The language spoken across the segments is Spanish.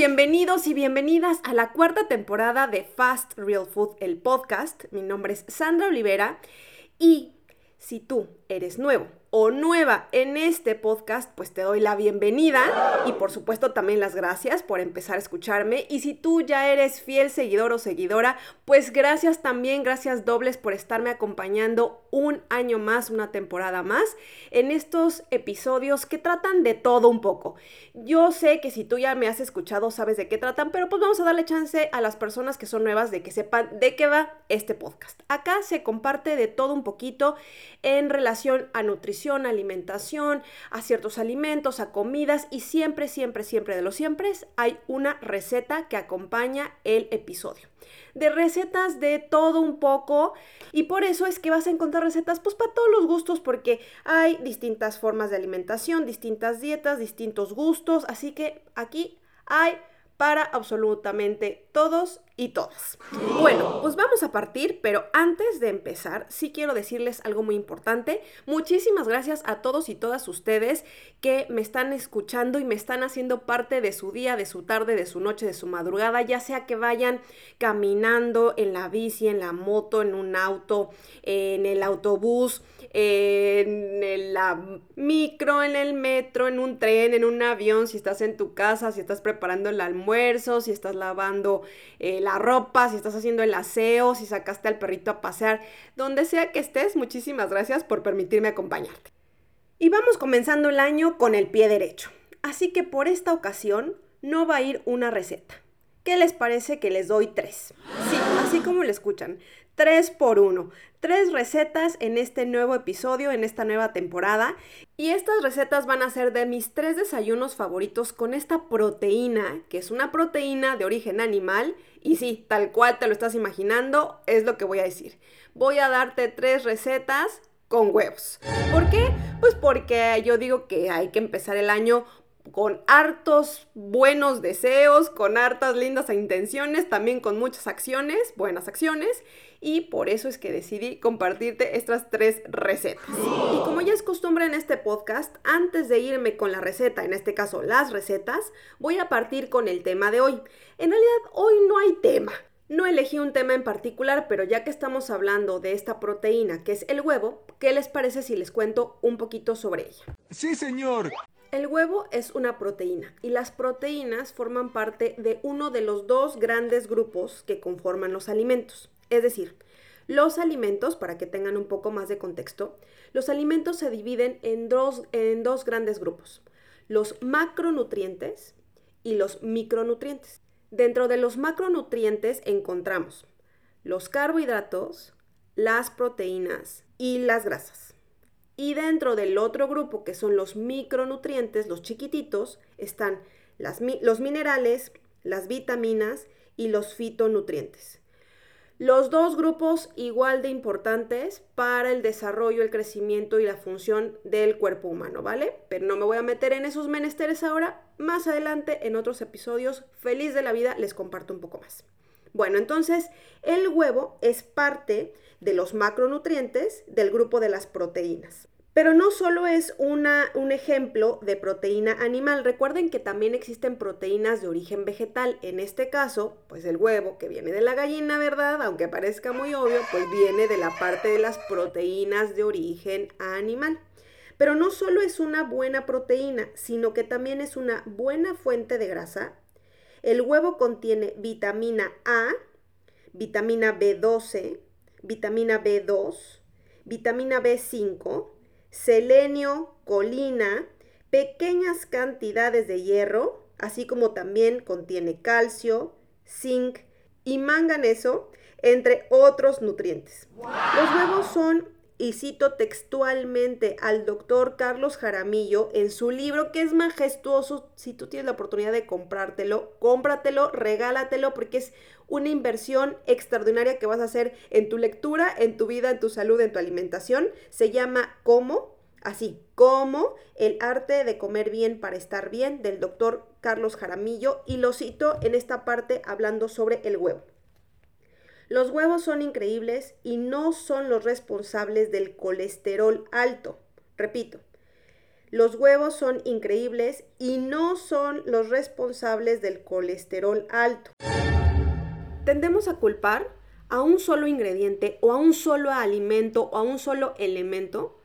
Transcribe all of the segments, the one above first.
Bienvenidos y bienvenidas a la cuarta temporada de Fast Real Food, el podcast. Mi nombre es Sandra Olivera y si tú eres nuevo o nueva en este podcast, pues te doy la bienvenida y por supuesto también las gracias por empezar a escucharme. Y si tú ya eres fiel seguidor o seguidora, pues gracias también, gracias dobles por estarme acompañando un año más, una temporada más, en estos episodios que tratan de todo un poco. Yo sé que si tú ya me has escuchado, sabes de qué tratan, pero pues vamos a darle chance a las personas que son nuevas de que sepan de qué va este podcast. Acá se comparte de todo un poquito en relación a nutrición alimentación, a ciertos alimentos, a comidas y siempre, siempre, siempre de los siempre hay una receta que acompaña el episodio. De recetas de todo un poco y por eso es que vas a encontrar recetas pues para todos los gustos porque hay distintas formas de alimentación, distintas dietas, distintos gustos, así que aquí hay para absolutamente todos y todas. Bueno, pues vamos a partir, pero antes de empezar, sí quiero decirles algo muy importante. Muchísimas gracias a todos y todas ustedes que me están escuchando y me están haciendo parte de su día, de su tarde, de su noche, de su madrugada, ya sea que vayan caminando en la bici, en la moto, en un auto, en el autobús, en la micro, en el metro, en un tren, en un avión, si estás en tu casa, si estás preparando el almuerzo, si estás lavando eh, la ropa, si estás haciendo el aseo, si sacaste al perrito a pasear, donde sea que estés, muchísimas gracias por permitirme acompañarte. Y vamos comenzando el año con el pie derecho. Así que por esta ocasión no va a ir una receta. ¿Qué les parece que les doy tres? Sí, así como lo escuchan. 3 por 1. Tres recetas en este nuevo episodio, en esta nueva temporada. Y estas recetas van a ser de mis tres desayunos favoritos con esta proteína, que es una proteína de origen animal. Y sí, tal cual te lo estás imaginando, es lo que voy a decir. Voy a darte tres recetas con huevos. ¿Por qué? Pues porque yo digo que hay que empezar el año con hartos buenos deseos, con hartas lindas intenciones, también con muchas acciones, buenas acciones y por eso es que decidí compartirte estas tres recetas. Y como ya es costumbre en este podcast, antes de irme con la receta, en este caso las recetas, voy a partir con el tema de hoy. En realidad hoy no hay tema. No elegí un tema en particular, pero ya que estamos hablando de esta proteína que es el huevo, ¿qué les parece si les cuento un poquito sobre ella? Sí, señor. El huevo es una proteína y las proteínas forman parte de uno de los dos grandes grupos que conforman los alimentos. Es decir, los alimentos, para que tengan un poco más de contexto, los alimentos se dividen en dos, en dos grandes grupos, los macronutrientes y los micronutrientes. Dentro de los macronutrientes encontramos los carbohidratos, las proteínas y las grasas. Y dentro del otro grupo, que son los micronutrientes, los chiquititos, están los minerales, las vitaminas y los fitonutrientes. Los dos grupos igual de importantes para el desarrollo, el crecimiento y la función del cuerpo humano, ¿vale? Pero no me voy a meter en esos menesteres ahora. Más adelante, en otros episodios, feliz de la vida, les comparto un poco más. Bueno, entonces, el huevo es parte de los macronutrientes del grupo de las proteínas. Pero no solo es una, un ejemplo de proteína animal, recuerden que también existen proteínas de origen vegetal. En este caso, pues el huevo que viene de la gallina, ¿verdad? Aunque parezca muy obvio, pues viene de la parte de las proteínas de origen animal. Pero no solo es una buena proteína, sino que también es una buena fuente de grasa. El huevo contiene vitamina A, vitamina B12, vitamina B2, vitamina B5, selenio, colina, pequeñas cantidades de hierro, así como también contiene calcio, zinc y manganeso, entre otros nutrientes. Los huevos son, y cito textualmente al doctor Carlos Jaramillo en su libro, que es majestuoso, si tú tienes la oportunidad de comprártelo, cómpratelo, regálatelo, porque es una inversión extraordinaria que vas a hacer en tu lectura, en tu vida, en tu salud, en tu alimentación. Se llama Cómo, así, como el arte de comer bien para estar bien del doctor Carlos Jaramillo y lo cito en esta parte hablando sobre el huevo. Los huevos son increíbles y no son los responsables del colesterol alto. Repito, Los huevos son increíbles y no son los responsables del colesterol alto. Tendemos a culpar a un solo ingrediente o a un solo alimento o a un solo elemento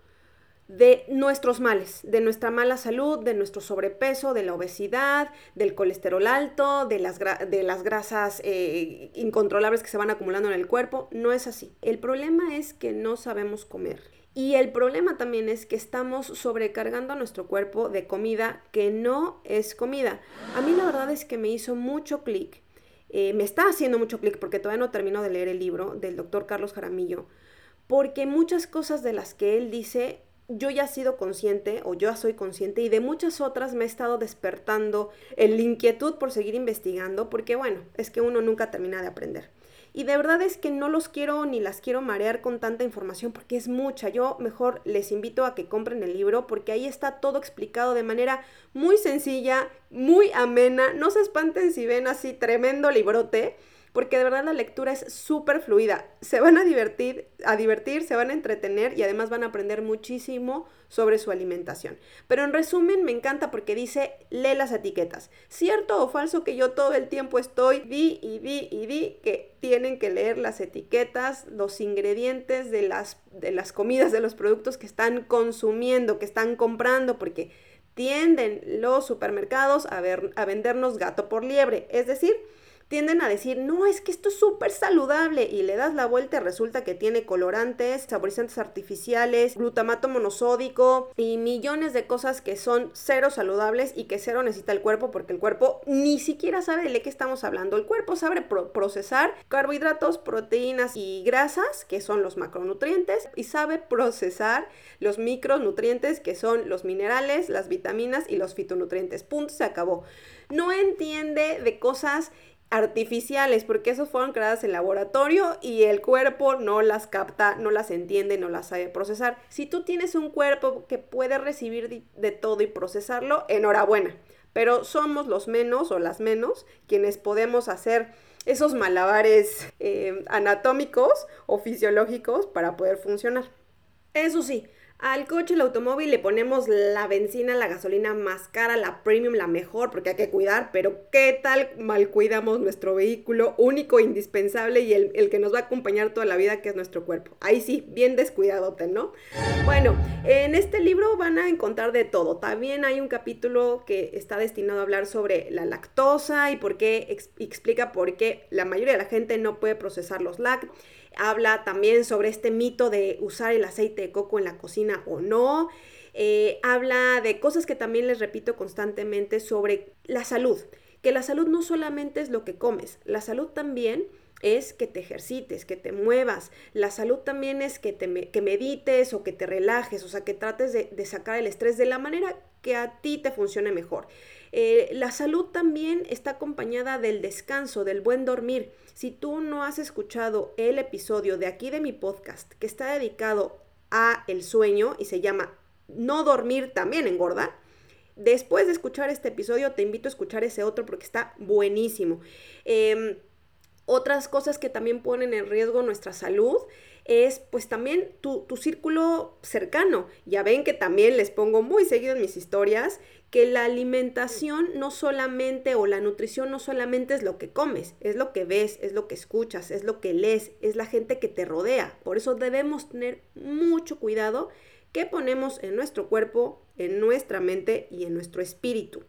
de nuestros males, de nuestra mala salud, de nuestro sobrepeso, de la obesidad, del colesterol alto, de las, de las grasas eh, incontrolables que se van acumulando en el cuerpo. No es así. El problema es que no sabemos comer. Y el problema también es que estamos sobrecargando a nuestro cuerpo de comida que no es comida. A mí la verdad es que me hizo mucho clic. Eh, me está haciendo mucho clic porque todavía no termino de leer el libro del doctor Carlos Jaramillo. Porque muchas cosas de las que él dice yo ya he sido consciente o yo ya soy consciente y de muchas otras me he estado despertando el inquietud por seguir investigando porque bueno, es que uno nunca termina de aprender. Y de verdad es que no los quiero ni las quiero marear con tanta información porque es mucha. Yo mejor les invito a que compren el libro porque ahí está todo explicado de manera muy sencilla, muy amena. No se espanten si ven así tremendo librote porque de verdad la lectura es súper fluida. Se van a divertir, a divertir, se van a entretener y además van a aprender muchísimo sobre su alimentación. Pero en resumen me encanta porque dice, lee las etiquetas. Cierto o falso que yo todo el tiempo estoy, vi y vi y vi que tienen que leer las etiquetas, los ingredientes de las, de las comidas, de los productos que están consumiendo, que están comprando, porque tienden los supermercados a, ver, a vendernos gato por liebre. Es decir, tienden a decir, no, es que esto es súper saludable y le das la vuelta y resulta que tiene colorantes, saborizantes artificiales, glutamato monosódico y millones de cosas que son cero saludables y que cero necesita el cuerpo porque el cuerpo ni siquiera sabe de qué estamos hablando. El cuerpo sabe procesar carbohidratos, proteínas y grasas, que son los macronutrientes, y sabe procesar los micronutrientes, que son los minerales, las vitaminas y los fitonutrientes. Punto, se acabó. No entiende de cosas artificiales, porque esos fueron creadas en laboratorio y el cuerpo no las capta, no las entiende, no las sabe procesar. Si tú tienes un cuerpo que puede recibir de todo y procesarlo, enhorabuena. Pero somos los menos o las menos quienes podemos hacer esos malabares eh, anatómicos o fisiológicos para poder funcionar. Eso sí, al coche, el automóvil le ponemos la benzina, la gasolina más cara, la premium, la mejor, porque hay que cuidar, pero ¿qué tal mal cuidamos nuestro vehículo único, indispensable y el, que nos va a acompañar toda la vida, que es nuestro cuerpo? Ahí sí, bien descuidadote, ¿no? Bueno, en este libro van a encontrar de todo. También hay un capítulo que está destinado a hablar sobre la lactosa y por qué explica por qué la mayoría de la gente no puede procesar los lácteos habla también sobre este mito de usar el aceite de coco en la cocina o no. Eh, habla de cosas que también les repito constantemente sobre la salud, que la salud no solamente es lo que comes, la salud también es que te ejercites, que te muevas. La salud también es que, te que medites o que te relajes, o sea, que trates de, de, sacar el estrés de la manera que a ti te funcione mejor. Eh, la salud también está acompañada del descanso, del buen dormir. Si tú no has escuchado el episodio de aquí de mi podcast que está dedicado a el sueño y se llama No dormir también engorda, después de escuchar este episodio te invito a escuchar ese otro porque está buenísimo. Em, otras cosas que también ponen en riesgo nuestra salud es pues también tu, tu, círculo cercano. Ya ven que también les pongo muy seguido en mis historias que la alimentación no solamente o la nutrición no solamente es lo que comes, es lo que ves, es lo que escuchas, es lo que lees, es la gente que te rodea. Por eso debemos tener mucho cuidado que ponemos en nuestro cuerpo, en nuestra mente y en nuestro espíritu.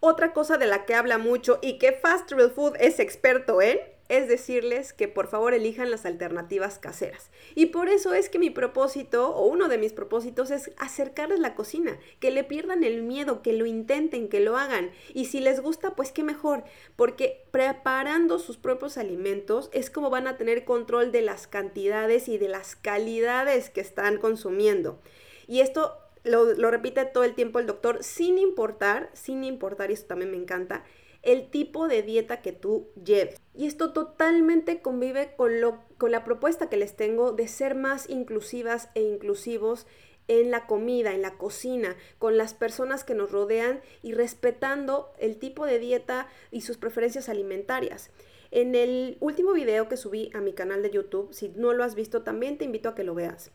Otra cosa de la que habla mucho y que Fast Real Food es experto en es decirles que por favor elijan las alternativas caseras. Y por eso es que mi propósito, o uno de mis propósitos, es acercarles la cocina, que le pierdan el miedo, que lo intenten, que lo hagan. Y si les gusta, pues qué mejor, porque preparando sus propios alimentos es como van a tener control de las cantidades y de las calidades que están consumiendo. Y esto lo, repite todo el tiempo el doctor, sin importar, sin importar, y esto también me encanta, el tipo de dieta que tú lleves. Y esto totalmente convive con, lo, con la propuesta que les tengo de ser más inclusivas e inclusivos en la comida, en la cocina, con las personas que nos rodean y respetando el tipo de dieta y sus preferencias alimentarias. En el último video que subí a mi canal de YouTube, si no lo has visto, también te invito a que lo veas.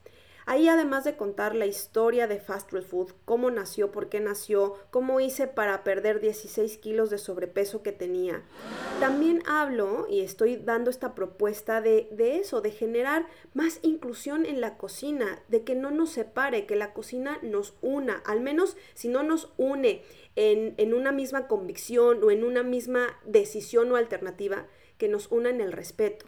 Ahí además de contar la historia de Fast Real Food, cómo nació, por qué nació, cómo hice para perder 16 kilos de sobrepeso que tenía, también hablo y estoy dando esta propuesta de, de eso, de generar más inclusión en la cocina, de que no nos separe, que la cocina nos una, al menos si no nos une en, en una misma convicción o en una misma decisión o alternativa, que nos una en el respeto.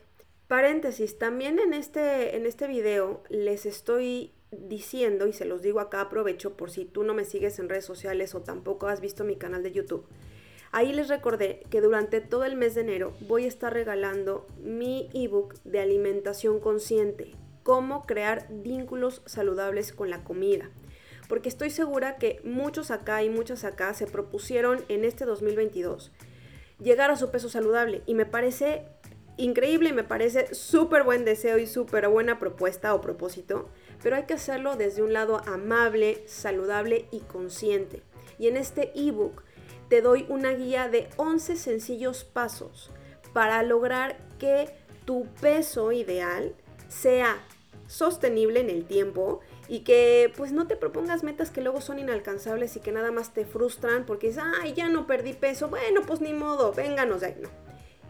Paréntesis, también en este, en este video les estoy diciendo, y se los digo acá, aprovecho por si tú no me sigues en redes sociales o tampoco has visto mi canal de YouTube. Ahí les recordé que durante todo el mes de enero voy a estar regalando mi ebook de alimentación consciente, cómo crear vínculos saludables con la comida. Porque estoy segura que muchos acá y muchas acá se propusieron en este 2022 llegar a su peso saludable y me parece increíble me parece súper buen deseo y súper buena propuesta o propósito, pero hay que hacerlo desde un lado amable, saludable y consciente. Y en este ebook te doy una guía de 11 sencillos pasos para lograr que tu peso ideal sea sostenible en el tiempo y que pues no te propongas metas que luego son inalcanzables y que nada más te frustran porque dices, ay, ya no perdí peso, bueno, pues ni modo, vénganos de ahí, no.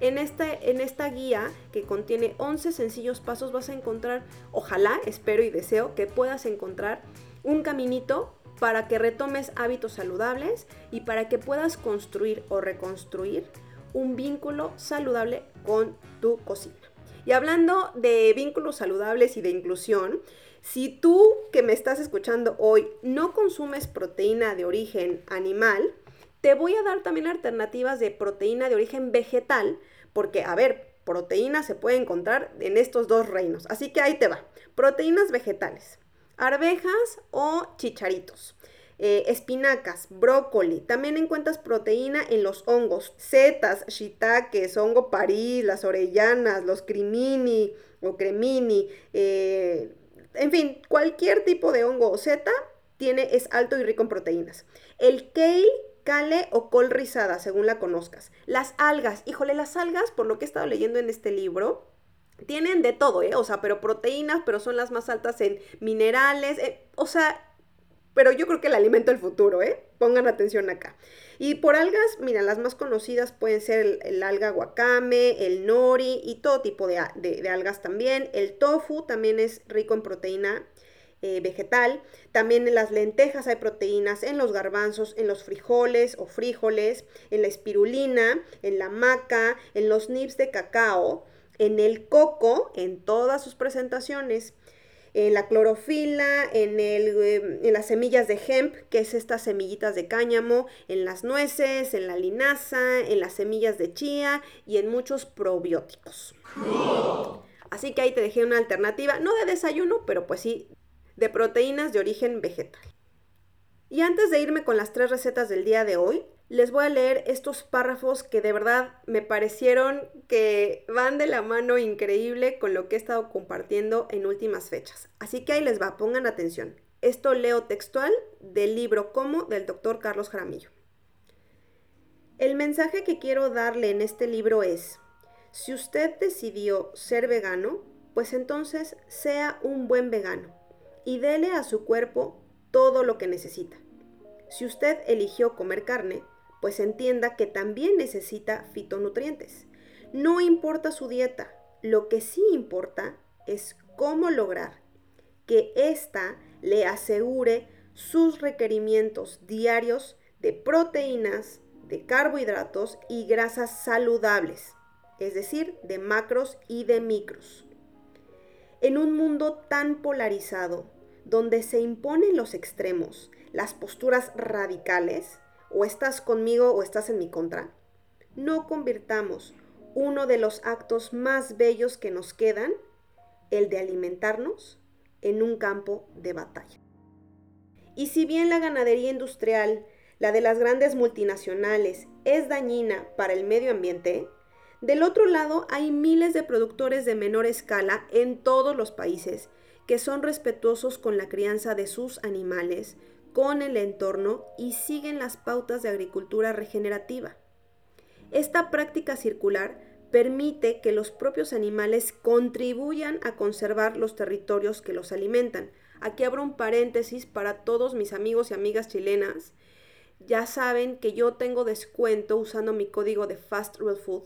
En, en esta guía que contiene 11 sencillos pasos vas a encontrar, ojalá, espero y deseo que puedas encontrar un caminito para que retomes hábitos saludables y para que puedas construir o reconstruir un vínculo saludable con tu cocina. Y hablando de vínculos saludables y de inclusión, si tú que me estás escuchando hoy no consumes proteína de origen animal, te voy a dar también alternativas de proteína de origen vegetal, porque, a ver, proteína se puede encontrar en estos dos reinos. Así que ahí te va. Proteínas vegetales, arvejas o chicharitos. Eh, espinacas, brócoli. También encuentras proteína en los hongos, setas, shiitakes, hongo parís, las orellanas, los crimini o cremini. Eh, en fin, cualquier tipo de hongo o seta tiene, es alto y rico en proteínas. El kale cale o col rizada, según la conozcas. Las algas, híjole, las algas, por lo que he estado leyendo en este libro, tienen de todo, ¿eh? O sea, pero proteínas, pero son las más altas en minerales, eh, o sea, pero yo creo que el alimento del futuro, ¿eh? Pongan atención acá. Y por algas, mira, las más conocidas pueden ser el, alga wakame, el nori y todo tipo de, de, algas también. El tofu también es rico en proteína eh, vegetal. También en las lentejas hay proteínas, en los garbanzos, en los frijoles o frijoles, en la espirulina, en la maca, en los nips de cacao, en el coco, en todas sus presentaciones en la clorofila, en, el, em, en, las semillas de hemp, que es estas semillitas de cáñamo, en las nueces, en la linaza, en las semillas de chía y en muchos probióticos. Así que ahí te dejé una alternativa, no de desayuno, pero pues sí de proteínas de origen vegetal. Y antes de irme con las tres recetas del día de hoy, les voy a leer estos párrafos que de verdad me parecieron que van de la mano increíble con lo que he estado compartiendo en últimas fechas. Así que ahí les va, pongan atención. Esto leo textual del libro Como del doctor Carlos Jaramillo. El mensaje que quiero darle en este libro es, si usted decidió ser vegano, pues entonces sea un buen vegano y dele a su cuerpo todo lo que necesita. Si usted eligió comer carne, pues entienda que también necesita fitonutrientes. No importa su dieta, lo que sí importa es cómo lograr que ésta le asegure sus requerimientos diarios de proteínas, de carbohidratos y grasas saludables, es decir, de macros y de micros. En un mundo tan polarizado, donde se imponen los extremos, las posturas radicales, o estás conmigo o estás en mi contra, no convirtamos uno de los actos más bellos que nos quedan, el de alimentarnos, en un campo de batalla. Y si bien la ganadería industrial, la de las grandes multinacionales, es dañina para el medio ambiente, del otro lado, hay miles de productores de menor escala en todos los países que son respetuosos con la crianza de sus animales, con el entorno y siguen las pautas de agricultura regenerativa. Esta práctica circular permite que los propios animales contribuyan a conservar los territorios que los alimentan, Aquí abro un paréntesis para todos mis amigos y amigas chilenas. Ya saben que yo tengo descuento usando mi código de Fast Real Food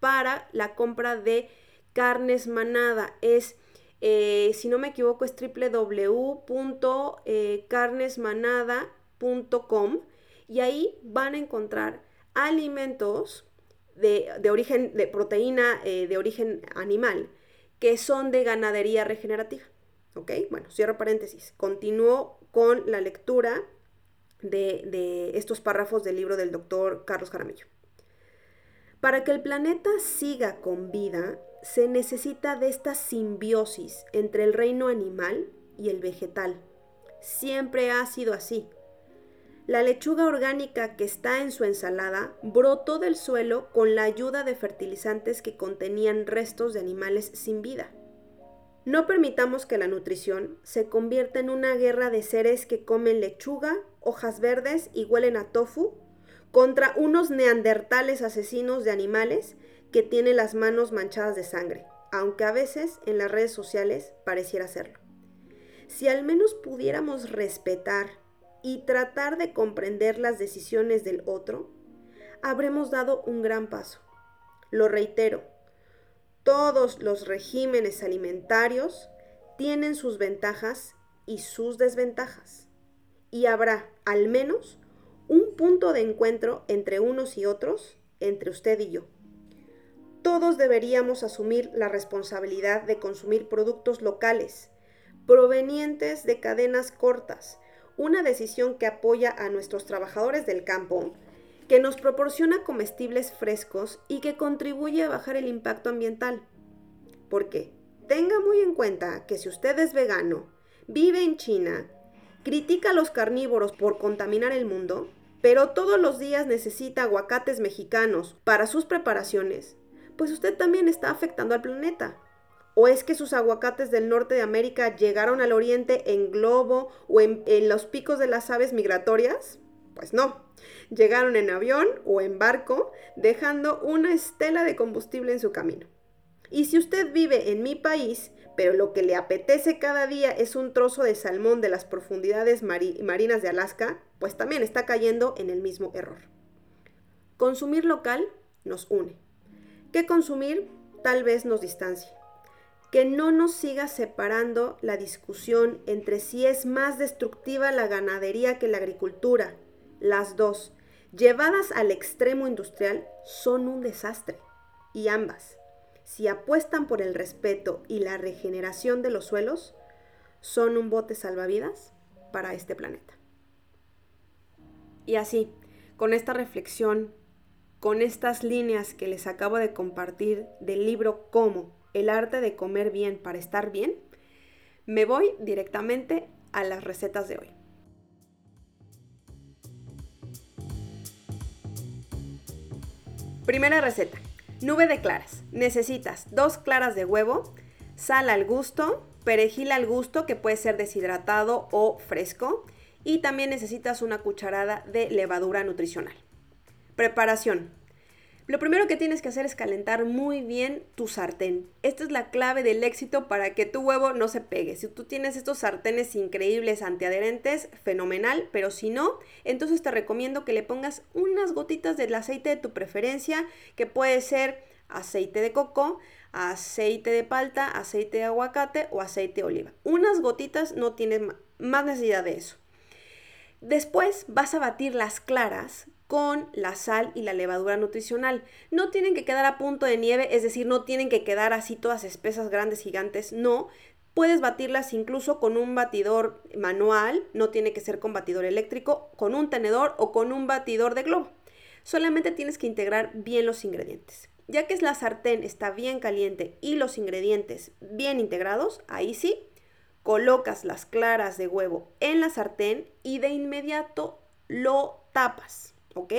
para la compra de carnes manada. Es, eh, si no me equivoco, es www.carnesmanada.com y ahí van a encontrar alimentos de, origen, de proteína eh, de origen animal que son de ganadería regenerativa. ¿Ok? Bueno, cierro paréntesis. Continúo con la lectura de, de estos párrafos del libro del doctor Carlos Jaramillo. Para que el planeta siga con vida, se necesita de esta simbiosis entre el reino animal y el vegetal. Siempre ha sido así. La lechuga orgánica que está en su ensalada brotó del suelo con la ayuda de fertilizantes que contenían restos de animales sin vida. No permitamos que la nutrición se convierta en una guerra de seres que comen lechuga, hojas verdes y huelen a tofu contra unos neandertales asesinos de animales que tienen las manos manchadas de sangre, aunque a veces en las redes sociales pareciera serlo. Si al menos pudiéramos respetar y tratar de comprender las decisiones del otro, habremos dado un gran paso. Lo reitero, todos los regímenes alimentarios tienen sus ventajas y sus desventajas. Y habrá, al menos, un punto de encuentro entre unos y otros, entre usted y yo. Todos deberíamos asumir la responsabilidad de consumir productos locales, provenientes de cadenas cortas, una decisión que apoya a nuestros trabajadores del campo, que nos proporciona comestibles frescos y que contribuye a bajar el impacto ambiental. Porque tenga muy en cuenta que si usted es vegano, vive en China, critica a los carnívoros por contaminar el mundo, pero todos los días necesita aguacates mexicanos para sus preparaciones, pues usted también está afectando al planeta. ¿O es que sus aguacates del norte de América llegaron al oriente en globo o en, los picos de las aves migratorias? Pues no, llegaron en avión o en barco, dejando una estela de combustible en su camino. Y si usted vive en mi país, pero lo que le apetece cada día es un trozo de salmón de las profundidades marinas de Alaska, pues también está cayendo en el mismo error. Consumir local nos une. ¿Qué consumir tal vez nos distancie que no nos siga separando la discusión entre si es más destructiva la ganadería que la agricultura. Las dos, llevadas al extremo industrial, son un desastre. Y ambas, si apuestan por el respeto y la regeneración de los suelos, son un bote salvavidas para este planeta. Y así, con esta reflexión, con estas líneas que les acabo de compartir del libro Cómo el arte de comer bien para estar bien, me voy directamente a las recetas de hoy. Primera receta. Nube de claras. Necesitas dos claras de huevo, sal al gusto, perejil al gusto que puede ser deshidratado o fresco y también necesitas una cucharada de levadura nutricional. Preparación. Lo primero que tienes que hacer es calentar muy bien tu sartén. Esta es la clave del éxito para que tu huevo no se pegue. Si tú tienes estos sartenes increíbles antiadherentes, fenomenal, pero si no, entonces te recomiendo que le pongas unas gotitas del aceite de tu preferencia, que puede ser aceite de coco, aceite de palta, aceite de aguacate o aceite de oliva. Unas gotitas no tienes más necesidad de eso. Después vas a batir las claras con la sal y la levadura nutricional. No tienen que quedar a punto de nieve, es decir, no tienen que quedar así todas espesas, grandes, gigantes, no. Puedes batirlas incluso con un batidor manual, no tiene que ser con batidor eléctrico, con un tenedor o con un batidor de globo. Solamente tienes que integrar bien los ingredientes. Ya que la sartén está bien caliente y los ingredientes bien integrados, ahí sí, colocas las claras de huevo en la sartén y de inmediato lo tapas. ¿Ok?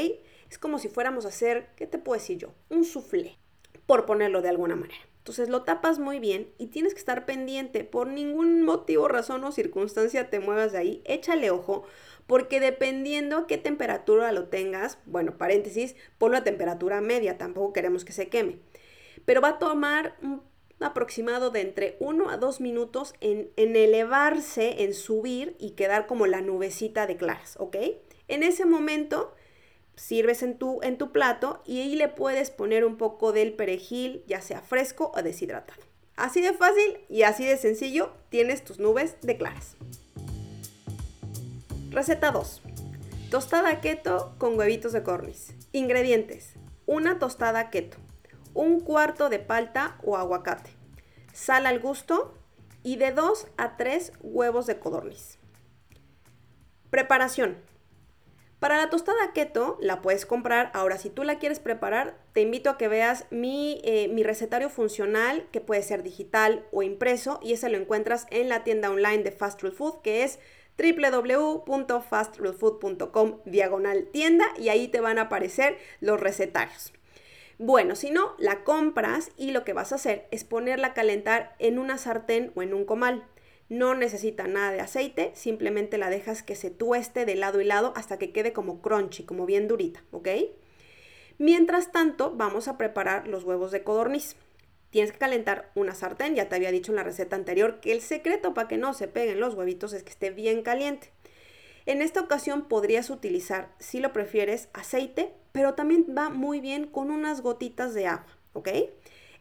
Es como si fuéramos a hacer, ¿qué te puedo decir yo? Un soufflé, por ponerlo de alguna manera. Entonces lo tapas muy bien y tienes que estar pendiente. Por ningún motivo, razón o circunstancia te muevas de ahí. Échale ojo porque dependiendo a qué temperatura lo tengas, bueno, paréntesis, ponlo a temperatura media, tampoco queremos que se queme. Pero va a tomar un aproximado de entre 1 a 2 minutos en, en elevarse, en subir y quedar como la nubecita de claras, ¿ok? En ese momento sirves en tu, en tu plato y ahí le puedes poner un poco del perejil, ya sea fresco o deshidratado. Así de fácil y así de sencillo tienes tus nubes de claras. Receta 2. Tostada keto con huevitos de cornis. Ingredientes. Una tostada keto. Un cuarto de palta o aguacate. Sal al gusto y de 2 a 3 huevos de codorniz. Preparación. Para la tostada keto la puedes comprar. Ahora, si tú la quieres preparar, te invito a que veas mi, eh, mi, recetario funcional, que puede ser digital o impreso, y ese lo encuentras en la tienda online de Fast Real Food, que es www.fastrealfood.com diagonal tienda, y ahí te van a aparecer los recetarios. Bueno, si no, la compras y lo que vas a hacer es ponerla a calentar en una sartén o en un comal. No necesita nada de aceite, simplemente la dejas que se tueste de lado y lado hasta que quede como crunchy, como bien durita, ¿ok? Mientras tanto, vamos a preparar los huevos de codorniz. Tienes que calentar una sartén, ya te había dicho en la receta anterior que el secreto para que no se peguen los huevitos es que esté bien caliente. En esta ocasión podrías utilizar, si lo prefieres, aceite, pero también va muy bien con unas gotitas de agua, ¿ok?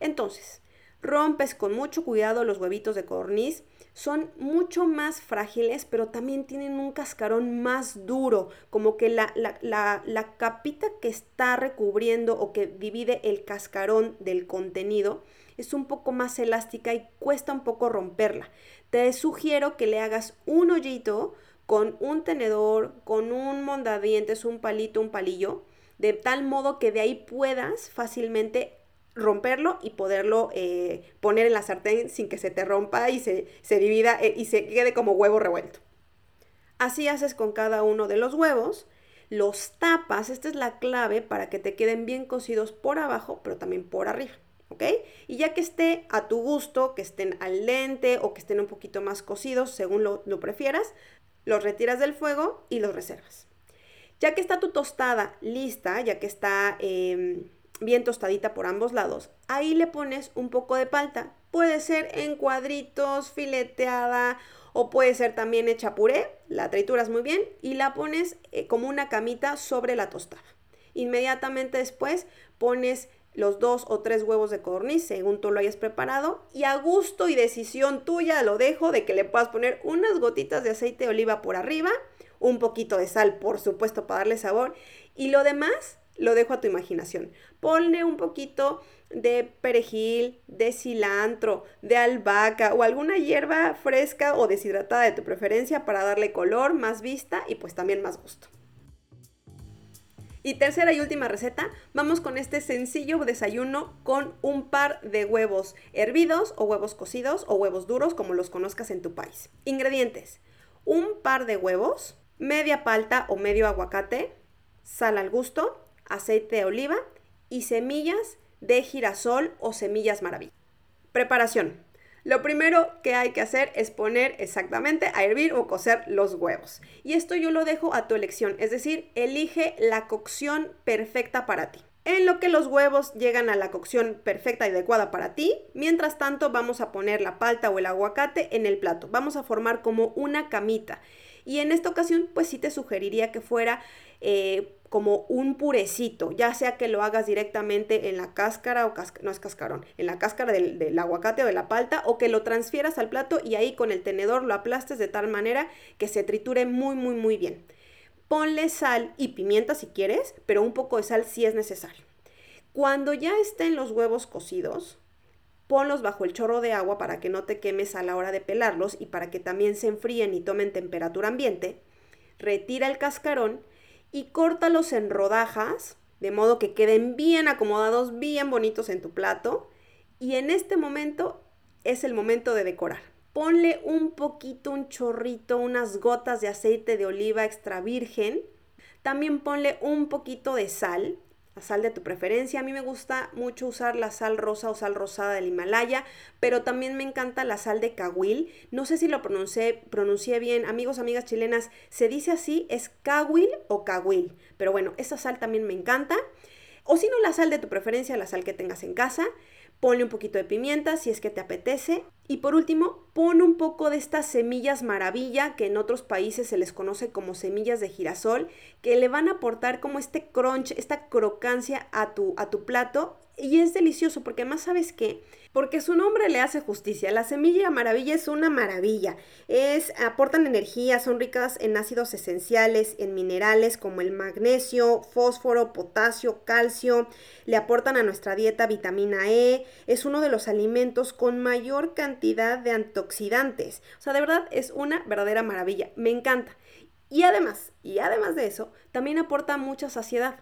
Entonces, rompes con mucho cuidado los huevitos de codorniz son mucho más frágiles, pero también tienen un cascarón más duro, como que la, la, capita que está recubriendo o que divide el cascarón del contenido es un poco más elástica y cuesta un poco romperla. Te sugiero que le hagas un hoyito con un tenedor, con un mondadientes, un palito, un palillo, de tal modo que de ahí puedas fácilmente romperlo y poderlo eh, poner en la sartén sin que se te rompa y se, divida eh, y se quede como huevo revuelto. Así haces con cada uno de los huevos, los tapas, esta es la clave para que te queden bien cocidos por abajo, pero también por arriba, ¿ok? Y ya que esté a tu gusto, que estén al lente o que estén un poquito más cocidos, según lo, prefieras, los retiras del fuego y los reservas. Ya que está tu tostada lista, ya que está em, bien tostadita por ambos lados. Ahí le pones un poco de palta. Puede ser en cuadritos, fileteada o puede ser también hecha puré. La trituras muy bien y la pones eh, como una camita sobre la tostada. Inmediatamente después pones los dos o tres huevos de codorniz según tú lo hayas preparado y a gusto y decisión tuya lo dejo de que le puedas poner unas gotitas de aceite de oliva por arriba, un poquito de sal por supuesto para darle sabor y lo demás lo dejo a tu imaginación. Ponle un poquito de perejil, de cilantro, de albahaca o alguna hierba fresca o deshidratada de tu preferencia para darle color, más vista y pues también más gusto. Y tercera y última receta, vamos con este sencillo desayuno con un par de huevos hervidos o huevos cocidos o huevos duros como los conozcas en tu país. Ingredientes, un par de huevos, media palta o medio aguacate, sal al gusto, aceite de oliva y semillas de girasol o semillas maravilla. Preparación. Lo primero que hay que hacer es poner exactamente a hervir o cocer los huevos. Y esto yo lo dejo a tu elección, es decir, elige la cocción perfecta para ti. En lo que los huevos llegan a la cocción perfecta y adecuada para ti, mientras tanto vamos a poner la palta o el aguacate en el plato. Vamos a formar como una camita. Y en esta ocasión, pues sí te sugeriría que fuera eh, como un purecito, ya sea que lo hagas directamente en la cáscara o no es cascarón, en la cáscara del, aguacate o de la palta o que lo transfieras al plato y ahí con el tenedor lo aplastes de tal manera que se triture muy muy muy bien. Ponle sal y pimienta si quieres, pero un poco de sal si es necesario. Cuando ya estén los huevos cocidos, ponlos bajo el chorro de agua para que no te quemes a la hora de pelarlos y para que también se enfríen y tomen temperatura ambiente. Retira el cascarón y córtalos en rodajas, de modo que queden bien acomodados, bien bonitos en tu plato. Y en este momento es el momento de decorar. Ponle un poquito, un chorrito, unas gotas de aceite de oliva extra virgen. También ponle un poquito de sal la sal de tu preferencia. A mí me gusta mucho usar la sal rosa o sal rosada del Himalaya, pero también me encanta la sal de cahuil. No sé si lo pronuncié, pronuncié bien. Amigos, amigas chilenas, se dice así, es cahuil o cahuil. Pero bueno, esa sal también me encanta. O si no, la sal de tu preferencia, la sal que tengas en casa. Ponle un poquito de pimienta si es que te apetece. Y por último, pon un poco de estas semillas maravilla, que en otros países se les conoce como semillas de girasol, que le van a aportar como este crunch, esta crocancia a tu, a tu plato. Y es delicioso porque además sabes que porque su nombre le hace justicia. La semilla maravilla es una maravilla. Es, aportan energía, son ricas en ácidos esenciales, en minerales como el magnesio, fósforo, potasio, calcio. Le aportan a nuestra dieta vitamina E. Es uno de los alimentos con mayor cantidad de antioxidantes. O sea, de verdad es una verdadera maravilla. Me encanta. Y además, y además de eso, también aporta mucha saciedad.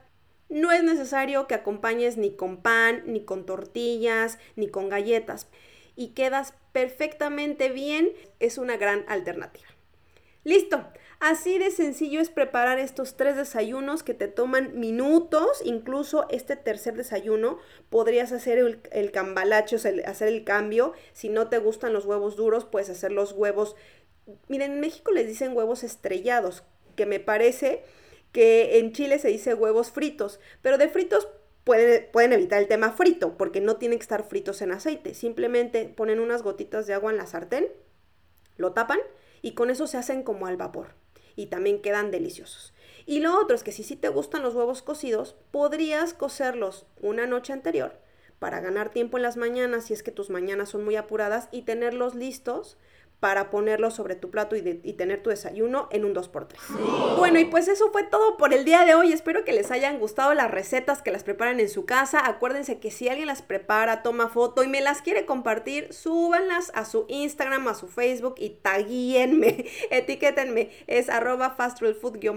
No es necesario que acompañes ni con pan, ni con tortillas, ni con galletas. Y quedas perfectamente bien. Es una gran alternativa. Listo. Así de sencillo es preparar estos tres desayunos que te toman minutos. Incluso este tercer desayuno podrías hacer el, cambalacho, hacer el cambio. Si no te gustan los huevos duros, puedes hacer los huevos. Miren, en México les dicen huevos estrellados, que me parece que en Chile se dice huevos fritos, pero de fritos pueden, evitar el tema frito, porque no tienen que estar fritos en aceite. Simplemente ponen unas gotitas de agua en la sartén, lo tapan y con eso se hacen como al vapor. Y también quedan deliciosos. Y lo otro es que si sí te gustan los huevos cocidos, podrías cocerlos una noche anterior para ganar tiempo en las mañanas si es que tus mañanas son muy apuradas y tenerlos listos para ponerlo sobre tu plato y, tener tu desayuno en un 2x3. Bueno, y pues eso fue todo por el día de hoy. Espero que les hayan gustado las recetas que las preparan en su casa. Acuérdense que si alguien las prepara, toma foto y me las quiere compartir, súbanlas a su Instagram, a su Facebook y taguíenme, etiquétenme. Es arroba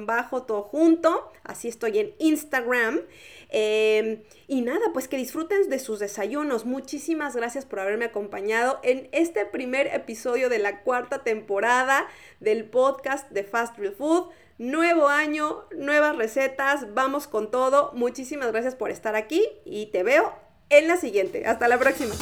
bajo todo junto. Así estoy en Instagram. Em, y nada, pues que disfruten de sus desayunos. Muchísimas gracias por haberme acompañado en este primer episodio de cuarta temporada del podcast de Fast Real Food. Nuevo año, nuevas recetas, vamos con todo. Muchísimas gracias por estar aquí y te veo en la siguiente. Hasta la próxima.